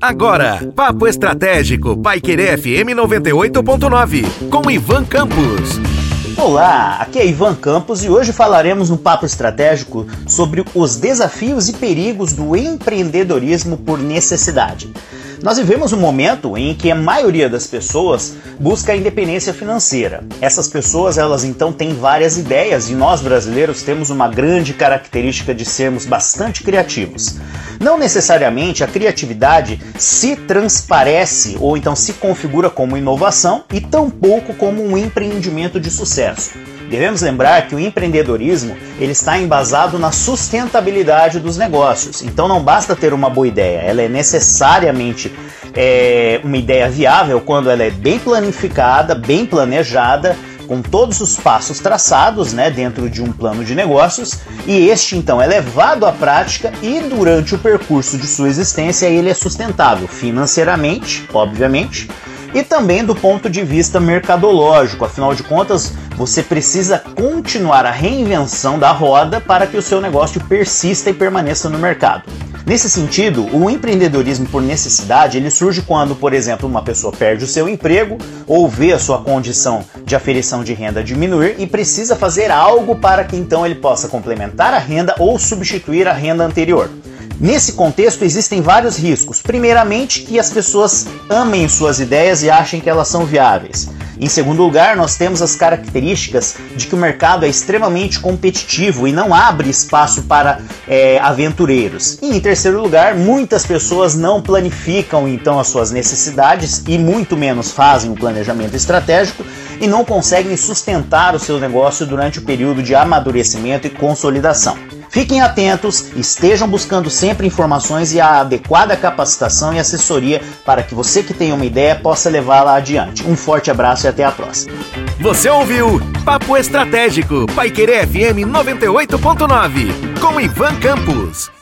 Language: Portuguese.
Agora, Papo Estratégico, Paiquerê FM 98.9, com Ivan Campos. Olá, aqui é Ivan Campos e hoje falaremos no Papo Estratégico sobre os desafios e perigos do empreendedorismo por necessidade. Nós vivemos um momento em que a maioria das pessoas busca a independência financeira. Essas pessoas, elas então têm várias ideias e nós brasileiros temos uma grande característica de sermos bastante criativos. Não necessariamente a criatividade se transparece ou então se configura como inovação e tampouco como um empreendimento de sucesso. Devemos lembrar que o empreendedorismo ele está embasado na sustentabilidade dos negócios. Então não basta ter uma boa ideia, ela é necessariamente é, uma ideia viável quando ela é bem planificada, bem planejada, com todos os passos traçados né, dentro de um plano de negócios, e este então é levado à prática e durante o percurso de sua existência ele é sustentável financeiramente, obviamente, e também do ponto de vista mercadológico. Afinal de contas, você precisa continuar a reinvenção da roda para que o seu negócio persista e permaneça no mercado. Nesse sentido, o empreendedorismo por necessidade, ele surge quando, por exemplo, uma pessoa perde o seu emprego ou vê a sua condição de aferição de renda diminuir e precisa fazer algo para que então ele possa complementar a renda ou substituir a renda anterior. Nesse contexto existem vários riscos. Primeiramente, que as pessoas amem suas ideias e achem que elas são viáveis. Em segundo lugar, nós temos as características de que o mercado é extremamente competitivo e não abre espaço para é, aventureiros. E em terceiro lugar, muitas pessoas não planificam então as suas necessidades e muito menos fazem o planejamento estratégico e não conseguem sustentar o seu negócio durante o período de amadurecimento e consolidação. Fiquem atentos, estejam buscando sempre informações e a adequada capacitação e assessoria para que você que tem uma ideia possa levá-la adiante. Um forte abraço e até a próxima. Você ouviu Papo Estratégico, Paiquerê FM 98.9, com Ivan Campos.